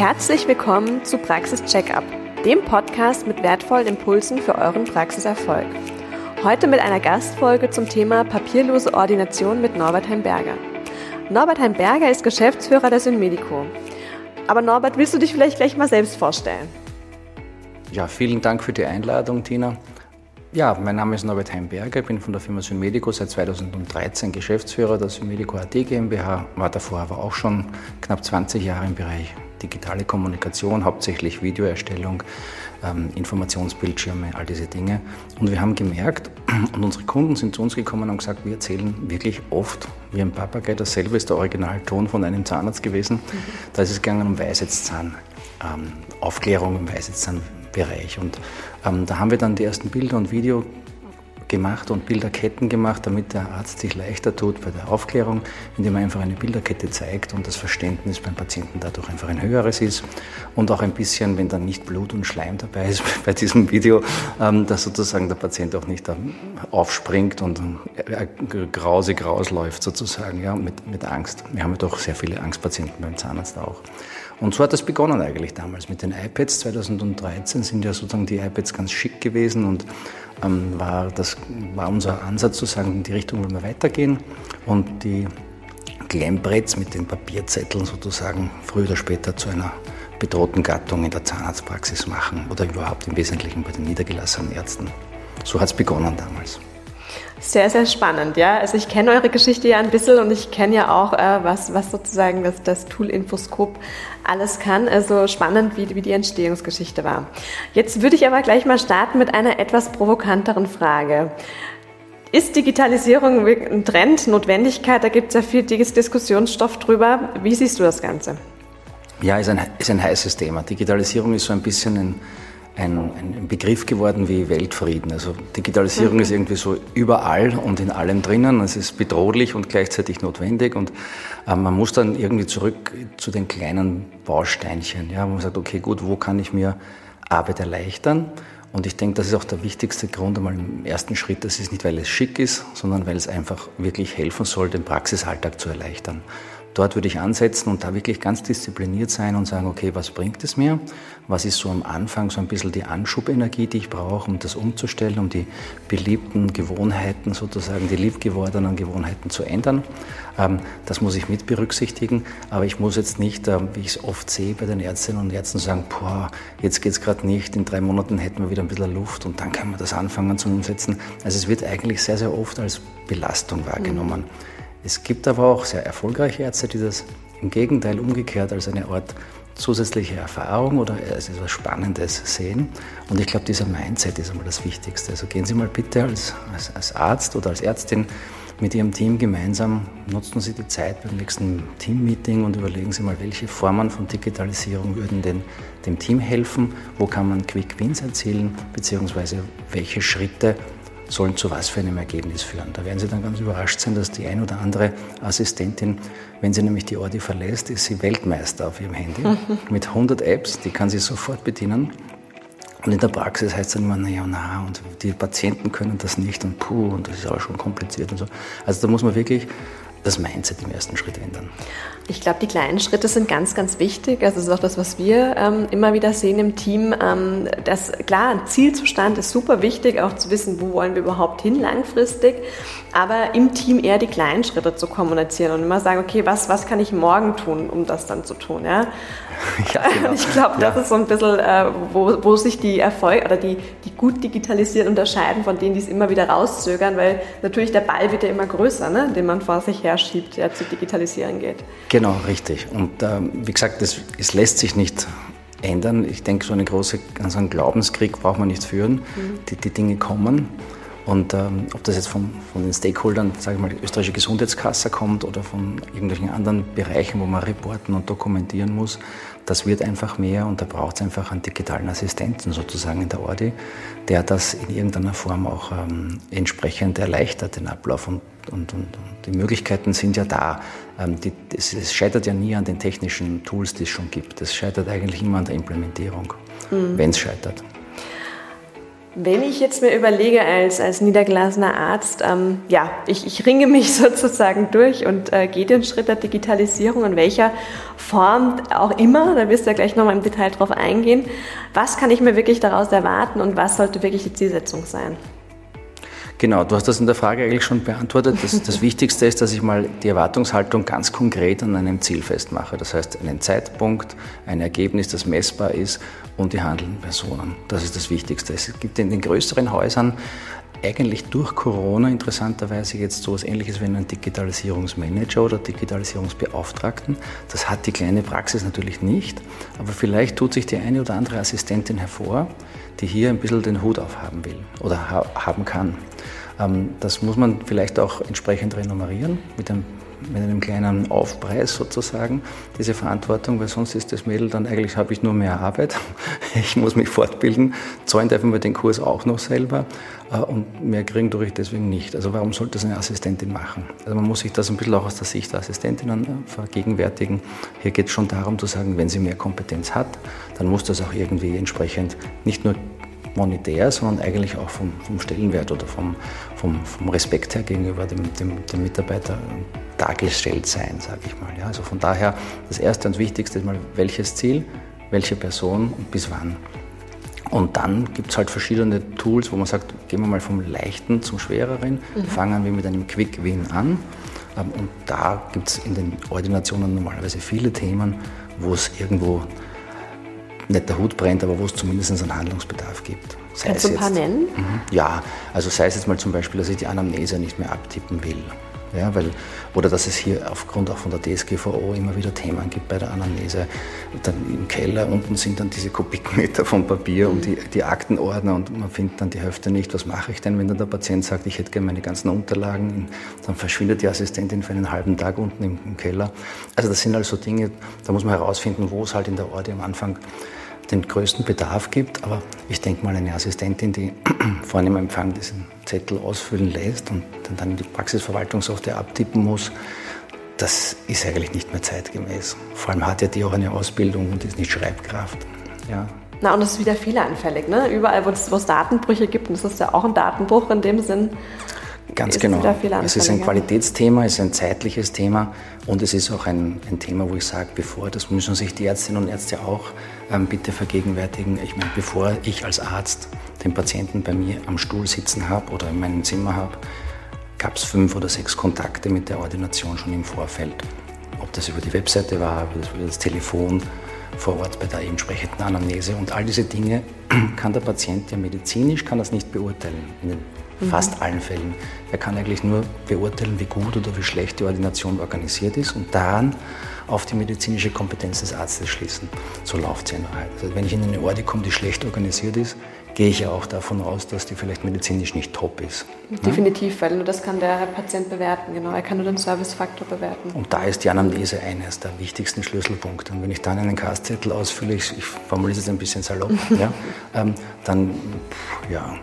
Herzlich willkommen zu Praxis Checkup, dem Podcast mit wertvollen Impulsen für euren Praxiserfolg. Heute mit einer Gastfolge zum Thema papierlose Ordination mit Norbert Heimberger. Norbert Heimberger ist Geschäftsführer der Synmedico. Aber Norbert, willst du dich vielleicht gleich mal selbst vorstellen? Ja, vielen Dank für die Einladung, Tina. Ja, mein Name ist Norbert Heimberger, ich bin von der Firma Synmedico seit 2013 Geschäftsführer der Synmedico AT GmbH, war davor aber auch schon knapp 20 Jahre im Bereich digitale Kommunikation, hauptsächlich Videoerstellung, ähm, Informationsbildschirme, all diese Dinge. Und wir haben gemerkt, und unsere Kunden sind zu uns gekommen und gesagt, wir erzählen wirklich oft wie ein Papagei, dasselbe ist der Originalton von einem Zahnarzt gewesen. Mhm. Da ist es gegangen um Weisheitszahn, ähm, Aufklärung im Weisheitszahnbereich. Und ähm, da haben wir dann die ersten Bilder und Video gemacht und Bilderketten gemacht, damit der Arzt sich leichter tut bei der Aufklärung, indem er einfach eine Bilderkette zeigt und das Verständnis beim Patienten dadurch einfach ein höheres ist und auch ein bisschen, wenn dann nicht Blut und Schleim dabei ist bei diesem Video, ähm, dass sozusagen der Patient auch nicht aufspringt und äh, grausig rausläuft sozusagen, ja, mit, mit Angst. Wir haben ja doch sehr viele Angstpatienten beim Zahnarzt auch. Und so hat das begonnen eigentlich damals mit den iPads. 2013 sind ja sozusagen die iPads ganz schick gewesen und war, das war unser Ansatz zu sagen, in die Richtung wollen wir weitergehen und die Klemmbretts mit den Papierzetteln sozusagen früher oder später zu einer bedrohten Gattung in der Zahnarztpraxis machen oder überhaupt im Wesentlichen bei den niedergelassenen Ärzten. So hat es begonnen damals. Sehr, sehr spannend, ja. Also ich kenne eure Geschichte ja ein bisschen und ich kenne ja auch, äh, was, was sozusagen das, das Tool Infoskop alles kann. Also spannend, wie, wie die Entstehungsgeschichte war. Jetzt würde ich aber gleich mal starten mit einer etwas provokanteren Frage. Ist Digitalisierung ein Trend, Notwendigkeit? Da gibt es ja viel Diskussionsstoff drüber. Wie siehst du das Ganze? Ja, ist ein, ist ein heißes Thema. Digitalisierung ist so ein bisschen ein ein, ein, Begriff geworden wie Weltfrieden. Also Digitalisierung mhm. ist irgendwie so überall und in allem drinnen. Es ist bedrohlich und gleichzeitig notwendig und äh, man muss dann irgendwie zurück zu den kleinen Bausteinchen, ja, wo man sagt, okay, gut, wo kann ich mir Arbeit erleichtern? Und ich denke, das ist auch der wichtigste Grund einmal im ersten Schritt. Das ist nicht, weil es schick ist, sondern weil es einfach wirklich helfen soll, den Praxisalltag zu erleichtern. Dort würde ich ansetzen und da wirklich ganz diszipliniert sein und sagen, okay, was bringt es mir? Was ist so am Anfang so ein bisschen die Anschubenergie, die ich brauche, um das umzustellen, um die beliebten Gewohnheiten sozusagen, die liebgewordenen Gewohnheiten zu ändern? Ähm, das muss ich mit berücksichtigen, aber ich muss jetzt nicht, ähm, wie ich es oft sehe bei den Ärztinnen und Ärzten, sagen, boah, jetzt geht es gerade nicht, in drei Monaten hätten wir wieder ein bisschen Luft und dann können wir das anfangen zu umsetzen. Also es wird eigentlich sehr, sehr oft als Belastung wahrgenommen. Mhm. Es gibt aber auch sehr erfolgreiche Ärzte, die das im Gegenteil umgekehrt als eine Art zusätzliche Erfahrung oder als etwas Spannendes sehen. Und ich glaube, dieser Mindset ist einmal das Wichtigste. Also gehen Sie mal bitte als, als, als Arzt oder als Ärztin mit Ihrem Team gemeinsam, nutzen Sie die Zeit beim nächsten Teammeeting und überlegen Sie mal, welche Formen von Digitalisierung würden denn dem Team helfen, wo kann man Quick Wins erzielen, beziehungsweise welche Schritte sollen zu was für einem Ergebnis führen. Da werden Sie dann ganz überrascht sein, dass die ein oder andere Assistentin, wenn sie nämlich die Ordi verlässt, ist sie Weltmeister auf ihrem Handy mit 100 Apps, die kann sie sofort bedienen. Und in der Praxis heißt es dann immer, naja, na, und die Patienten können das nicht und puh, und das ist auch schon kompliziert und so. Also da muss man wirklich das Mindset im ersten Schritt ändern. Ich glaube, die kleinen Schritte sind ganz, ganz wichtig. Also das ist auch das, was wir ähm, immer wieder sehen im Team. Ähm, das, klar, ein Zielzustand ist super wichtig, auch zu wissen, wo wollen wir überhaupt hin langfristig. Aber im Team eher die kleinen Schritte zu kommunizieren und immer sagen, okay, was, was kann ich morgen tun, um das dann zu tun. Ja? Ja, genau. Ich glaube, das ja. ist so ein bisschen, äh, wo, wo sich die Erfolge oder die, die gut digitalisieren unterscheiden von denen, die es immer wieder rauszögern, weil natürlich der Ball wird ja immer größer, ne, den man vor sich her schiebt, der zu digitalisieren geht. Genau, richtig. Und äh, wie gesagt, das, es lässt sich nicht ändern. Ich denke, so eine große, so einen Glaubenskrieg braucht man nicht führen. Mhm. Die, die Dinge kommen. Und ähm, ob das jetzt von, von den Stakeholdern, sage ich mal, die österreichische Gesundheitskasse kommt oder von irgendwelchen anderen Bereichen, wo man reporten und dokumentieren muss, das wird einfach mehr und da braucht es einfach einen digitalen Assistenten sozusagen in der Ordi, der das in irgendeiner Form auch ähm, entsprechend erleichtert, den Ablauf. Und, und, und, die Möglichkeiten sind ja da. Ähm, die, es, es, scheitert ja nie an den technischen Tools, die es schon gibt. Es scheitert eigentlich immer an der Implementierung, mhm. wenn es scheitert. Wenn ich jetzt mir überlege, als, als niedergelassener Arzt, ähm, ja, ich, ich ringe mich sozusagen durch und äh, gehe den Schritt der Digitalisierung in welcher Form auch immer, da wirst du ja gleich nochmal im Detail drauf eingehen. Was kann ich mir wirklich daraus erwarten und was sollte wirklich die Zielsetzung sein? Genau, du hast das in der Frage eigentlich schon beantwortet. Das, das, Wichtigste ist, dass ich mal die Erwartungshaltung ganz konkret an einem Ziel festmache. Das heißt, einen Zeitpunkt, ein Ergebnis, das messbar ist und die handelnden Personen. Das ist das Wichtigste. Es gibt in den größeren Häusern eigentlich durch Corona interessanterweise jetzt so etwas ähnliches wie einen Digitalisierungsmanager oder Digitalisierungsbeauftragten. Das hat die kleine Praxis natürlich nicht, aber vielleicht tut sich die eine oder andere Assistentin hervor, die hier ein bisschen den Hut aufhaben will oder haben kann. Ähm, das muss man vielleicht auch entsprechend renummerieren mit einem, mit einem kleinen Aufpreis sozusagen, diese Verantwortung, weil sonst ist das Mädel dann eigentlich, habe ich nur mehr Arbeit, ich muss mich fortbilden, zahlen darf man den Kurs auch noch selber und mehr kriegen tue ich deswegen nicht. Also warum sollte das eine Assistentin machen? Also man muss sich das ein bisschen auch aus der Sicht der Assistentinnen äh, vergegenwärtigen. Hier geht es schon darum zu sagen, wenn sie mehr Kompetenz hat, dann muss das auch irgendwie entsprechend nicht nur monetär, sondern eigentlich auch vom, vom Stellenwert oder vom, vom, vom, Respekt her gegenüber dem, dem, dem Mitarbeiter dargestellt sein, sage ich mal. Ja, also von daher das Erste und Wichtigste ist mal, welches Ziel, welche Person und bis wann. Und dann gibt es halt verschiedene Tools, wo man sagt, gehen wir mal vom Leichten zum Schwereren, mhm. fangen wir mit einem Quick Win an. Ähm, und da gibt es in den Ordinationen normalerweise viele Themen, wo es irgendwo nicht der Hut brennt, aber wo es zumindest einen Handlungsbedarf gibt. Sei Kannst du ein paar nennen? Mhm. Ja, also sei es jetzt mal zum Beispiel, dass ich die Anamnese nicht mehr abtippen will. Ja, weil, oder dass es hier aufgrund auch von der DSGVO immer wieder Themen gibt bei der Anamnese. Dann im Keller unten sind dann diese Kubikmeter von Papier und die, die Aktenordner und man findet dann die Hälfte nicht. Was mache ich denn, wenn dann der Patient sagt, ich hätte gerne meine ganzen Unterlagen? Dann verschwindet die Assistentin für einen halben Tag unten im, im Keller. Also das sind also Dinge, da muss man herausfinden, wo es halt in der Orte am Anfang den größten Bedarf gibt. Aber ich denke mal, eine Assistentin, die vorne im Empfang diesen Zettel ausfüllen lässt und dann in die Praxisverwaltungssoftware abtippen muss, das ist eigentlich nicht mehr zeitgemäß. Vor allem hat ja die auch eine Ausbildung und ist nicht Schreibkraft. Ja. Na, und das ist wieder fehleranfällig, ne? Überall, wo es Datenbrüche gibt, und das ist ja auch ein Datenbruch in dem Sinn, Ganz genau. Es ist ein Qualitätsthema, es ist ein zeitliches Thema und es ist auch ein, ein Thema, wo ich sage, bevor, das müssen sich die Ärztinnen und Ärzte auch ähm, bitte vergegenwärtigen, ich meine, bevor ich als Arzt den Patienten bei mir am Stuhl sitzen habe oder in meinem Zimmer habe, gab es fünf oder sechs Kontakte mit der Ordination schon im Vorfeld. Ob das über die Webseite war, über das Telefon, vor Ort bei der entsprechenden Anamnese und all diese Dinge kann der Patient ja medizinisch kann das nicht beurteilen in den fast allen Fällen. Er kann eigentlich nur beurteilen, wie gut oder wie schlecht die Ordination organisiert ist und daran auf die medizinische Kompetenz des Arztes schließen. So läuft es in Wahrheit. Also wenn ich in eine Ordi komme, die schlecht organisiert ist, gehe ich ja auch davon aus, dass die vielleicht medizinisch nicht top ist. Definitiv, weil nur das kann der Patient bewerten, genau. Er kann nur den Servicefaktor bewerten. Und da ist die Anamnese eines der wichtigsten Schlüsselpunkte. Und wenn ich dann einen Kastzettel ausfülle, ich, ich formuliere es ein bisschen salopp, ja, ähm, dann, ja,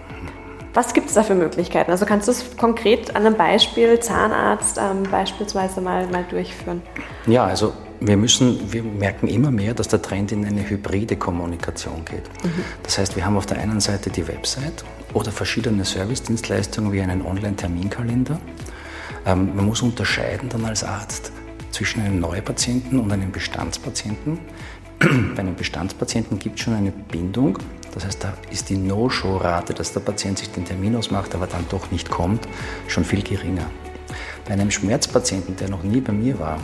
was gibt es da für Möglichkeiten? Also kannst du es konkret an einem Beispiel Zahnarzt ähm, beispielsweise mal, mal durchführen? Ja, also wir müssen, wir merken immer mehr, dass der Trend in eine hybride Kommunikation geht. Mhm. Das heißt, wir haben auf der einen Seite die Website oder verschiedene Servicedienstleistungen wie einen Online-Terminkalender. Ähm, man muss unterscheiden dann als Arzt zwischen einem Neupatienten und einem Bestandspatienten. Bei einem Bestandspatienten gibt es schon eine Bindung das heißt, da ist die No-Show-Rate, dass der Patient sich den Termin ausmacht, aber dann doch nicht kommt, schon viel geringer. Bei einem Schmerzpatienten, der noch nie bei mir war,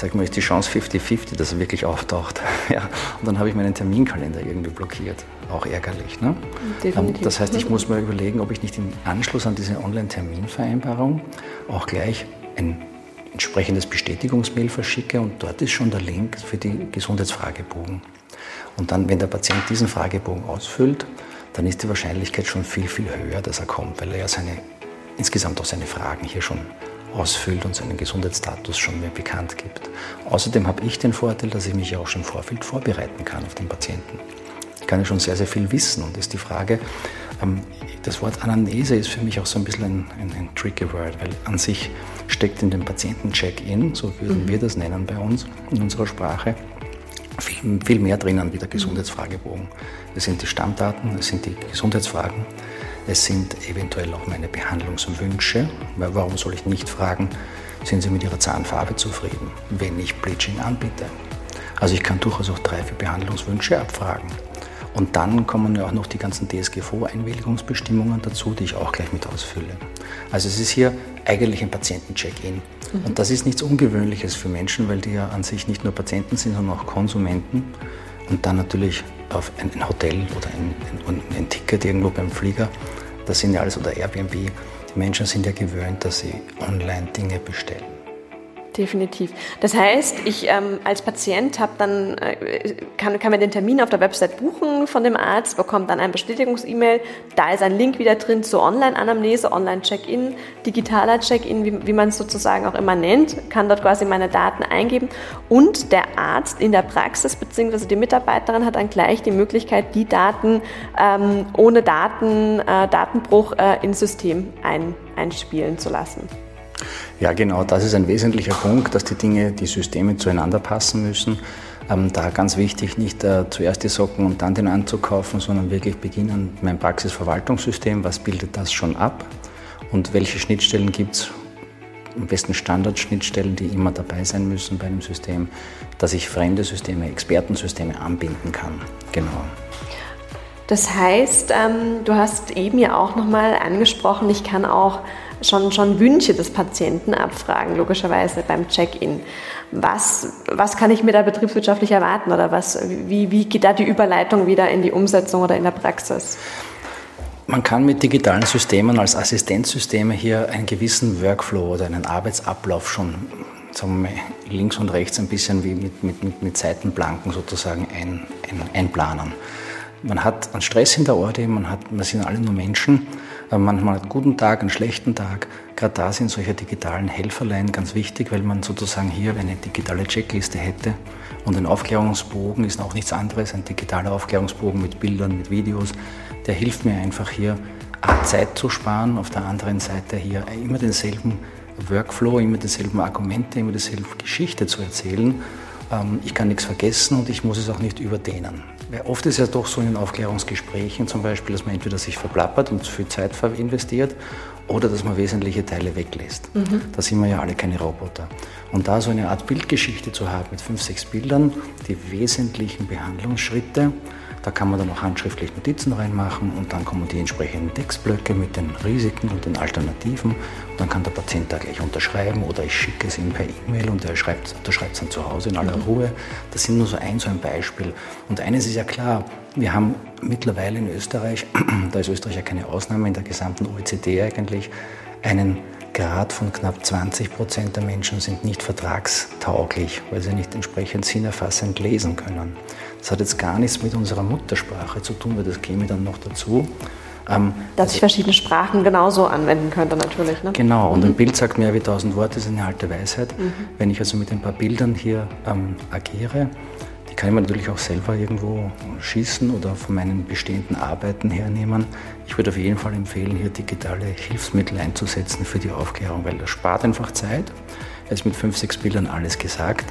sag mal, ist die Chance 50-50, dass er wirklich auftaucht. Ja, und dann habe ich meinen Terminkalender irgendwie blockiert. Auch ärgerlich. Ne? Definitiv. Das heißt, ich muss mir überlegen, ob ich nicht im Anschluss an diese Online-Terminvereinbarung auch gleich ein entsprechendes Bestätigungsmail verschicke und dort ist schon der Link für die Gesundheitsfragebogen. Und dann, wenn der Patient diesen Fragebogen ausfüllt, dann ist die Wahrscheinlichkeit schon viel, viel höher, dass er kommt, weil er ja seine, insgesamt auch seine Fragen hier schon ausfüllt und seinen Gesundheitsstatus schon mehr bekannt gibt. Außerdem habe ich den Vorteil, dass ich mich ja auch schon im Vorfeld vorbereiten kann auf den Patienten. Ich kann ja schon sehr, sehr viel wissen und ist die Frage, ähm, das Wort Anamnese ist für mich auch so ein bisschen ein, ein, ein tricky Word, weil an sich steckt in dem Patienten Check-in, so würden mhm. wir das nennen bei uns in unserer Sprache, viel, viel mehr drinnen wie der Gesundheitsfragebogen. Es sind die Stammdaten, es sind die Gesundheitsfragen, es sind eventuell auch meine Behandlungswünsche, weil warum soll ich nicht fragen, sind Sie mit Ihrer Zahnfarbe zufrieden, wenn ich Bleaching anbiete? Also ich kann durchaus auch drei, vier Behandlungswünsche abfragen. Und dann kommen ja auch noch die ganzen DSGVO-Einwilligungsbestimmungen dazu, die ich auch gleich mit ausfülle. Also es ist hier eigentlich ein Patienten-Check-in. Mhm. Und das ist nichts Ungewöhnliches für Menschen, weil die ja an sich nicht nur Patienten sind, sondern auch Konsumenten. Und dann natürlich auf ein, Hotel oder ein, ein, ein Ticket irgendwo beim Flieger, das sind ja alles, oder Airbnb, die Menschen sind ja gewöhnt, dass sie online Dinge bestellen. Definitiv. Das heißt, ich ähm, als Patient habe dann äh, kann, kann mir den Termin auf der Website buchen von dem Arzt, bekommt dann ein Bestätigungs-E-Mail. Da ist ein Link wieder drin zur Online-Anamnese, Online-Check-in, digitaler Check-in, wie, wie man es sozusagen auch immer nennt, kann dort quasi meine Daten eingeben und der Arzt in der Praxis bzw. die Mitarbeiterin hat dann gleich die Möglichkeit, die Daten ähm, ohne Daten, äh, Datenbruch äh, ins System ein, einspielen zu lassen. Ja, genau, das ist ein wesentlicher Punkt, dass die Dinge, die Systeme zueinander passen müssen. Ähm, da ganz wichtig, nicht äh, zuerst die Socken und dann den Anzug kaufen, sondern wirklich beginnen mein Praxisverwaltungssystem, was bildet das schon ab und welche Schnittstellen gibt es, am besten Standardschnittstellen, die immer dabei sein müssen bei einem System, dass ich fremde Systeme, Expertensysteme anbinden kann. Genau. Das heißt, ähm, du hast eben ja auch nochmal angesprochen, ich kann auch schon, schon Wünsche des Patienten abfragen, logischerweise beim Check-in. Was, was kann ich mir da betriebswirtschaftlich erwarten oder was, wie, wie geht da die Überleitung wieder in die Umsetzung oder in der Praxis? Man kann mit digitalen Systemen als Assistenzsysteme hier einen gewissen Workflow oder einen Arbeitsablauf schon sagen wir links und rechts ein bisschen wie mit, mit, mit, mit Seitenplanken sozusagen ein, ein, einplanen. Man hat einen Stress in der Orte, man, hat, man sind alle nur Menschen Manchmal einen guten Tag, einen schlechten Tag. Gerade da sind solche digitalen Helferlein ganz wichtig, weil man sozusagen hier eine digitale Checkliste hätte. Und ein Aufklärungsbogen ist auch nichts anderes, ein digitaler Aufklärungsbogen mit Bildern, mit Videos. Der hilft mir einfach hier, Zeit zu sparen, auf der anderen Seite hier immer denselben Workflow, immer dieselben Argumente, immer dieselbe Geschichte zu erzählen. Ähm, ich kann nichts vergessen und ich muss es auch nicht überdehnen. Weil oft ist ja doch so in den Aufklärungsgesprächen zum Beispiel, dass man entweder sich verplappert und zu viel Zeit investiert oder dass man wesentliche Teile weglässt. Mhm. Da sind wir ja alle keine Roboter. Und da so eine Art Bildgeschichte zu haben mit fünf, sechs Bildern, die wesentlichen Behandlungsschritte, da kann man dann auch handschriftlich Notizen reinmachen und dann kommen die entsprechenden Textblöcke mit den Risiken und den Alternativen. Und dann kann der Patient da gleich unterschreiben oder ich schicke es ihm per E-Mail und er schreibt, unterschreibt es dann zu Hause in aller mhm. Ruhe. Das sind nur so ein, so ein Beispiel. Und eines ist ja klar, wir haben mittlerweile in Österreich, da ist Österreich ja keine Ausnahme, in der gesamten OECD eigentlich, einen Grad von knapp 20 Prozent der Menschen sind nicht vertragstauglich, weil sie nicht entsprechend sinnerfassend lesen können. Das hat jetzt gar nichts mit unserer Muttersprache zu tun, weil das käme dann noch dazu. Ähm, Dass also, ich verschiedene Sprachen genauso anwenden könnte natürlich. Ne? Genau, und mhm. ein Bild sagt mehr wie tausend Worte, das ist eine alte Weisheit. Mhm. Wenn ich also mit ein paar Bildern hier ähm, agiere, die kann ich mir natürlich auch selber irgendwo schießen oder von meinen bestehenden Arbeiten hernehmen. Ich würde auf jeden Fall empfehlen, hier digitale Hilfsmittel einzusetzen für die Aufklärung, weil das spart einfach Zeit. Jetzt mit fünf, sechs Bildern alles gesagt.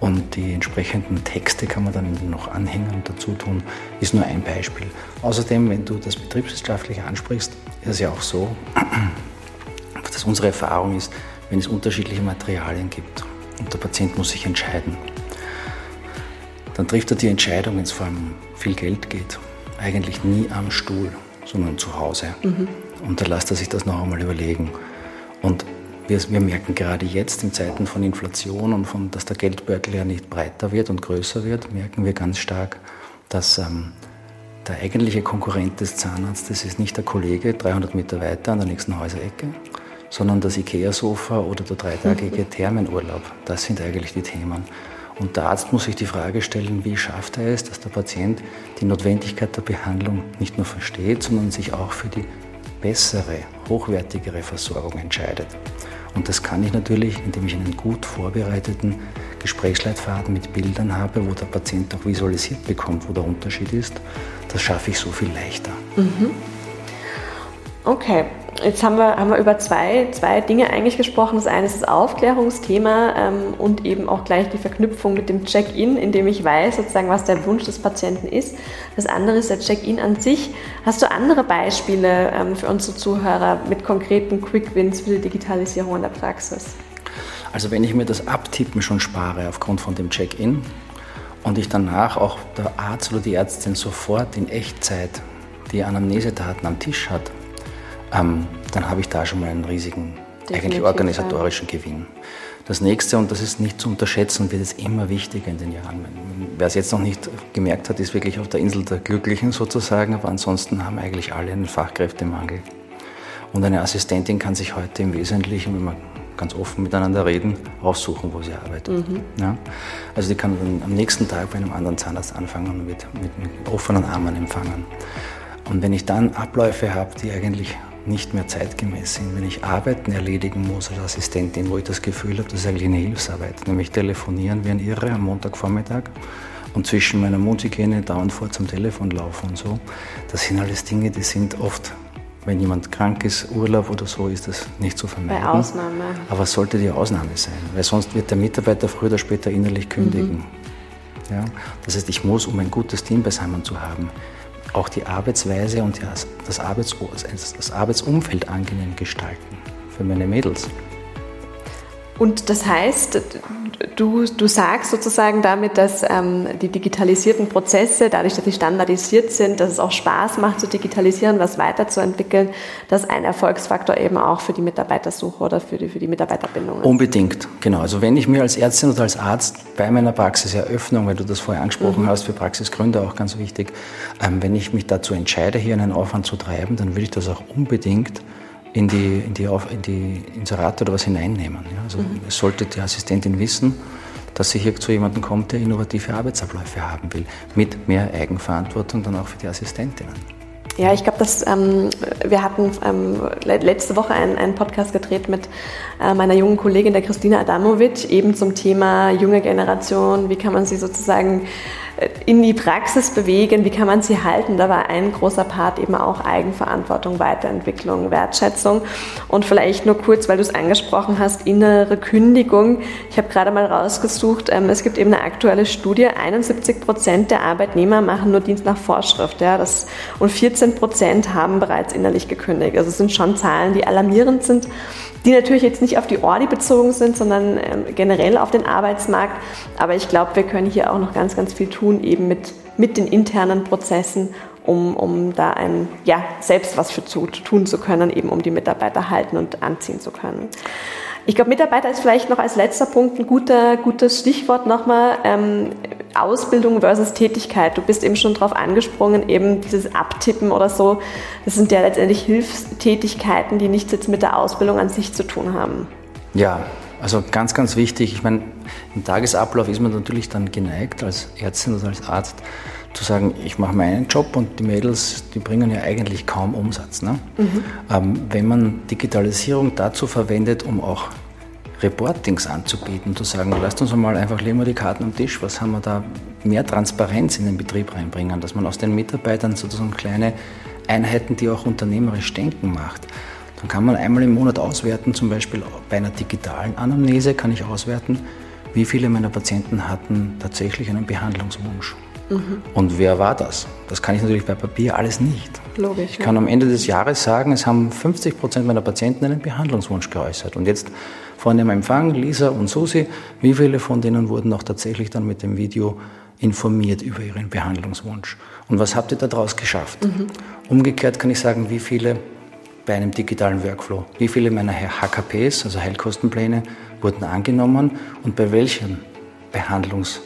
Und die entsprechenden Texte kann man dann noch anhängen und dazu tun, ist nur ein Beispiel. Außerdem, wenn du das betriebswirtschaftlich ansprichst, ist es ja auch so, dass unsere Erfahrung ist, wenn es unterschiedliche Materialien gibt und der Patient muss sich entscheiden, dann trifft er die Entscheidung, wenn es vor allem viel Geld geht, eigentlich nie am Stuhl, sondern zu Hause. Mhm. Und da lässt er sich das noch einmal überlegen. Und wir, wir, merken gerade jetzt in Zeiten von Inflation und von, dass der Geldbeutel ja nicht breiter wird und größer wird, merken wir ganz stark, dass ähm, der eigentliche Konkurrent des Zahnarztes ist nicht der Kollege 300 Meter weiter an der nächsten Häuserecke, sondern das Ikea-Sofa oder der dreitägige Thermenurlaub. Das sind eigentlich die Themen. Und der Arzt muss sich die Frage stellen, wie schafft er es, dass der Patient die Notwendigkeit der Behandlung nicht nur versteht, sondern sich auch für die bessere, hochwertigere Versorgung entscheidet. Und das kann ich natürlich, indem ich einen gut vorbereiteten Gesprächsleitfaden mit Bildern habe, wo der Patient auch visualisiert bekommt, wo der Unterschied ist. Das schaffe ich so viel leichter. Mhm. Okay, jetzt haben wir, haben wir über zwei, zwei Dinge eigentlich gesprochen. Das eine ist das Aufklärungsthema ähm, und eben auch gleich die Verknüpfung mit dem Check-in, in dem ich weiß, sozusagen, was der Wunsch des Patienten ist. Das andere ist der Check-in an sich. Hast du andere Beispiele ähm, für unsere Zuhörer mit konkreten Quick-Wins für die Digitalisierung in der Praxis? Also wenn ich mir das Abtippen schon spare aufgrund von dem Check-in und ich danach auch der Arzt oder die Ärztin sofort in Echtzeit die Anamnesedaten am Tisch hat, ähm, dann habe ich da schon mal einen riesigen, Definitiv, eigentlich organisatorischen ja. Gewinn. Das nächste, und das ist nicht zu unterschätzen, wird es immer wichtiger in den Jahren. Wer es jetzt noch nicht gemerkt hat, ist wirklich auf der Insel der Glücklichen sozusagen, aber ansonsten haben eigentlich alle einen Fachkräftemangel. Und eine Assistentin kann sich heute im Wesentlichen, wenn man ganz offen miteinander reden, aussuchen, wo sie arbeitet. Mhm. Ja? Also die kann dann am nächsten Tag bei einem anderen Zahnarzt anfangen und wird mit, mit offenen Armen empfangen. Und wenn ich dann Abläufe habe, die eigentlich nicht mehr zeitgemäß sind, wenn ich Arbeiten erledigen muss als Assistentin, wo ich das Gefühl habe, das ist eigentlich eine Hilfsarbeit, nämlich telefonieren wie ein Irre am Montagvormittag und zwischen meiner Mundhygiene dauernd vor zum Telefon laufen und so, das sind alles Dinge, die sind oft wenn jemand krank ist, Urlaub oder so, ist das nicht zu vermeiden. Bei Ausnahme. Aber es sollte die Ausnahme sein, weil sonst wird der Mitarbeiter früher oder später innerlich kündigen. Mhm. Ja? Das heißt, ich muss, um ein gutes Team beisammen zu haben, auch die Arbeitsweise und das, Arbeits das Arbeitsumfeld angenehm gestalten für meine Mädels. Und das heißt, du, du sagst sozusagen damit, dass ähm, die digitalisierten Prozesse, dadurch, dass sie standardisiert sind, dass es auch Spaß macht zu digitalisieren, was weiterzuentwickeln, dass ein Erfolgsfaktor eben auch für die Mitarbeitersuche oder für die, für die Mitarbeiterbindung ist. Unbedingt, genau. Also wenn ich mir als Ärztin oder als Arzt bei meiner Praxiseröffnung, weil du das vorher angesprochen mhm. hast, für Praxisgründer auch ganz wichtig, ähm, wenn ich mich dazu entscheide, hier einen Aufwand zu treiben, dann will ich das auch unbedingt in die, in die, in die Inserate oder was hineinnehmen. Ja? Also mhm. sollte die Assistentin wissen, dass sie hier zu jemandem kommt, der innovative Arbeitsabläufe haben will, mit mehr Eigenverantwortung dann auch für die Assistentinnen. Ja, ich glaube, dass ähm, wir hatten ähm, letzte Woche einen, einen Podcast gedreht mit meiner jungen Kollegin, der Christina Adamovic, eben zum Thema junge Generation. Wie kann man sie sozusagen äh, in die Praxis bewegen? Wie kann man sie halten? Da war ein großer Part eben auch Eigenverantwortung, Weiterentwicklung, Wertschätzung. Und vielleicht nur kurz, weil du es angesprochen hast, innere Kündigung. Ich habe gerade mal rausgesucht, ähm, es gibt eben eine aktuelle Studie, 71 Prozent der Arbeitnehmer machen nur Dienst nach Vorschrift. Ja, das, und 14 Prozent haben bereits innerlich gekündigt. Also es sind schon Zahlen, die alarmierend sind die natürlich jetzt nicht auf die Ordi bezogen sind, sondern ähm, generell auf den Arbeitsmarkt. Aber ich glaube, wir können hier auch noch ganz, ganz viel tun, eben mit, mit den internen Prozessen, um, um da ein, ja, selbst was für zu, tun zu können, eben um die Mitarbeiter halten und anziehen zu können. Ich glaube, Mitarbeiter ist vielleicht noch als letzter Punkt ein guter, gutes Stichwort nochmal. Ähm, Ausbildung versus Tätigkeit. Du bist eben schon darauf angesprungen, eben dieses Abtippen oder so. Das sind ja letztendlich Hilfstätigkeiten, die nichts jetzt mit der Ausbildung an sich zu tun haben. Ja, also ganz, ganz wichtig. Ich meine, im Tagesablauf ist man natürlich dann geneigt, als Ärztin oder als Arzt, zu sagen, ich mache meinen Job und die Mädels, die bringen ja eigentlich kaum Umsatz. Ne? Mhm. Ähm, wenn man Digitalisierung dazu verwendet, um auch Reportings anzubieten, zu sagen, lasst uns mal einfach legen wir die Karten am Tisch, was haben wir da, mehr Transparenz in den Betrieb reinbringen, dass man aus den Mitarbeitern sozusagen kleine Einheiten, die auch unternehmerisch denken macht. Dann kann man einmal im Monat auswerten, zum Beispiel bei einer digitalen Anamnese kann ich auswerten, wie viele meiner Patienten hatten tatsächlich einen Behandlungswunsch. Mhm. Und wer war das? Das kann ich natürlich bei Papier alles nicht. Logisch. Ich kann ja. am Ende des Jahres sagen, es haben 50 Prozent meiner Patienten einen Behandlungswunsch geäußert. Und jetzt vorne am Empfang, Lisa und Susi, wie viele von denen wurden auch tatsächlich dann mit dem Video informiert über ihren Behandlungswunsch? Und was habt ihr daraus geschafft? Mhm. Umgekehrt kann ich sagen, wie viele bei einem digitalen Workflow, wie viele meiner HKPs, also Heilkostenpläne, wurden angenommen und bei welchen Behandlungs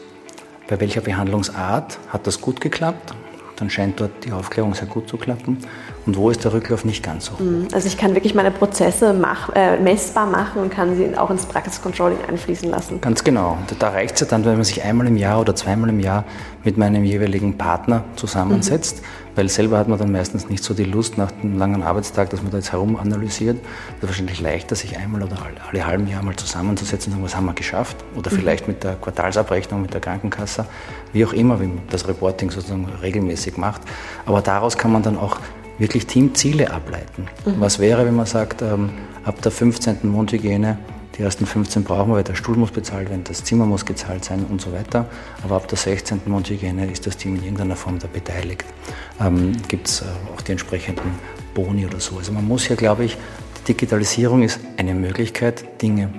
bei welcher Behandlungsart hat das gut geklappt, dann scheint dort die Aufklärung sehr gut zu klappen und wo ist der Rücklauf nicht ganz so hoch. Mhm. Also ich kann wirklich meine Prozesse mach, äh, messbar machen und kann sie auch ins Praxiscontrolling einfließen lassen. Ganz genau. Und da reicht es ja dann, wenn man sich einmal im Jahr oder zweimal im Jahr mit meinem jeweiligen Partner zusammensetzt, mhm. weil selber hat man dann meistens nicht so die Lust nach einem langen Arbeitstag, dass man da jetzt herum analysiert. Es ist wahrscheinlich leichter, sich einmal oder alle, alle halben Jahr mal zusammenzusetzen und sagen, was haben wir geschafft? Oder mhm. vielleicht mit der Quartalsabrechnung, mit der Krankenkasse, wie auch immer, wie man das Reporting sozusagen regelmäßig macht. Aber daraus kann man dann auch wirklich Teamziele ableiten. Mhm. Was wäre, wenn man sagt, ähm, ab der 15. Mundhygiene, die ersten 15 brauchen wir, weil der Stuhl muss bezahlt werden, das Zimmer muss gezahlt sein und so weiter. Aber ab der 16. Mundhygiene ist das Team in irgendeiner Form da beteiligt. Ähm, Gibt es äh, auch die entsprechenden Boni oder so. Also man muss ja, glaube ich, die Digitalisierung ist eine Möglichkeit, Dinge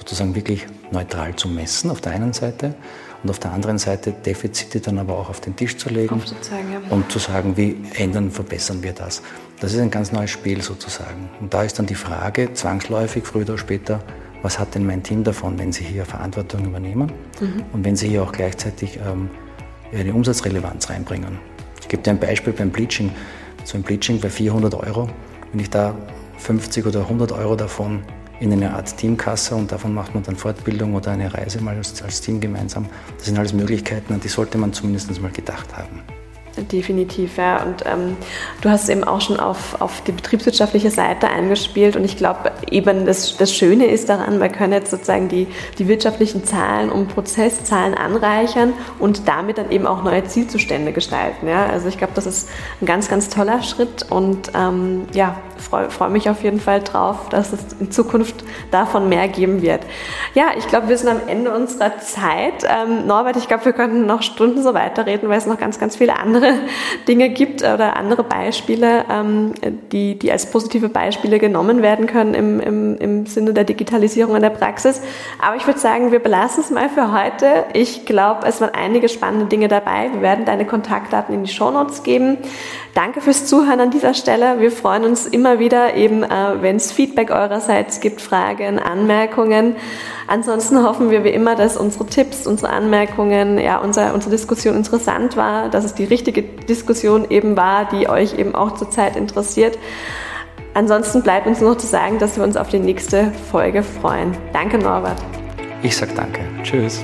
sozusagen wirklich neutral zu messen auf der einen Seite und auf der anderen Seite Defizite dann aber auch auf den Tisch zu legen ja. und zu sagen, wie ändern, verbessern wir das. Das ist ein ganz neues Spiel sozusagen. Und da ist dann die Frage, zwangsläufig, früher oder später, was hat denn mein Team davon, wenn sie hier Verantwortung übernehmen mhm. und wenn sie hier auch gleichzeitig ähm, eine Umsatzrelevanz reinbringen. Ich gebe dir ein Beispiel beim Bleaching. So ein Bleaching bei 400 Euro, wenn ich da 50 oder 100 Euro davon in eine Art Teamkasse und davon macht man dann Fortbildung oder eine Reise mal als, als Team gemeinsam. Das sind alles Möglichkeiten und die sollte man zumindest mal gedacht haben. Definitiv, ja. Und ähm, du hast eben auch schon auf, auf die betriebswirtschaftliche Seite eingespielt. Und ich glaube, eben das, das Schöne ist daran, wir können jetzt sozusagen die, die wirtschaftlichen Zahlen und Prozesszahlen anreichern und damit dann eben auch neue Zielzustände gestalten. Ja? Also ich glaube, das ist ein ganz, ganz toller Schritt und ähm, ja, freue freu mich auf jeden Fall drauf, dass es in Zukunft davon mehr geben wird. Ja, ich glaube, wir sind am Ende unserer Zeit. Ähm, Norbert, ich glaube, wir könnten noch Stunden so weiterreden, weil es noch ganz, ganz viele andere Dinge gibt oder andere Beispiele, ähm, die, die als positive Beispiele genommen werden können im, im, im Sinne der Digitalisierung in der Praxis. Aber ich würde sagen, wir belassen es mal für heute. Ich glaube, es waren einige spannende Dinge dabei. Wir werden deine Kontaktdaten in die Shownotes geben. Danke fürs Zuhören an dieser Stelle. Wir freuen uns immer wieder eben, äh, wenn es Feedback eurerseits gibt, Fragen, Anmerkungen. Ansonsten hoffen wir wie immer, dass unsere Tipps, unsere Anmerkungen, ja, unser, unsere Diskussion interessant war, dass es die richtige Diskussion eben war, die euch eben auch zurzeit interessiert. Ansonsten bleibt uns nur noch zu sagen, dass wir uns auf die nächste Folge freuen. Danke, Norbert. Ich sag danke. Tschüss.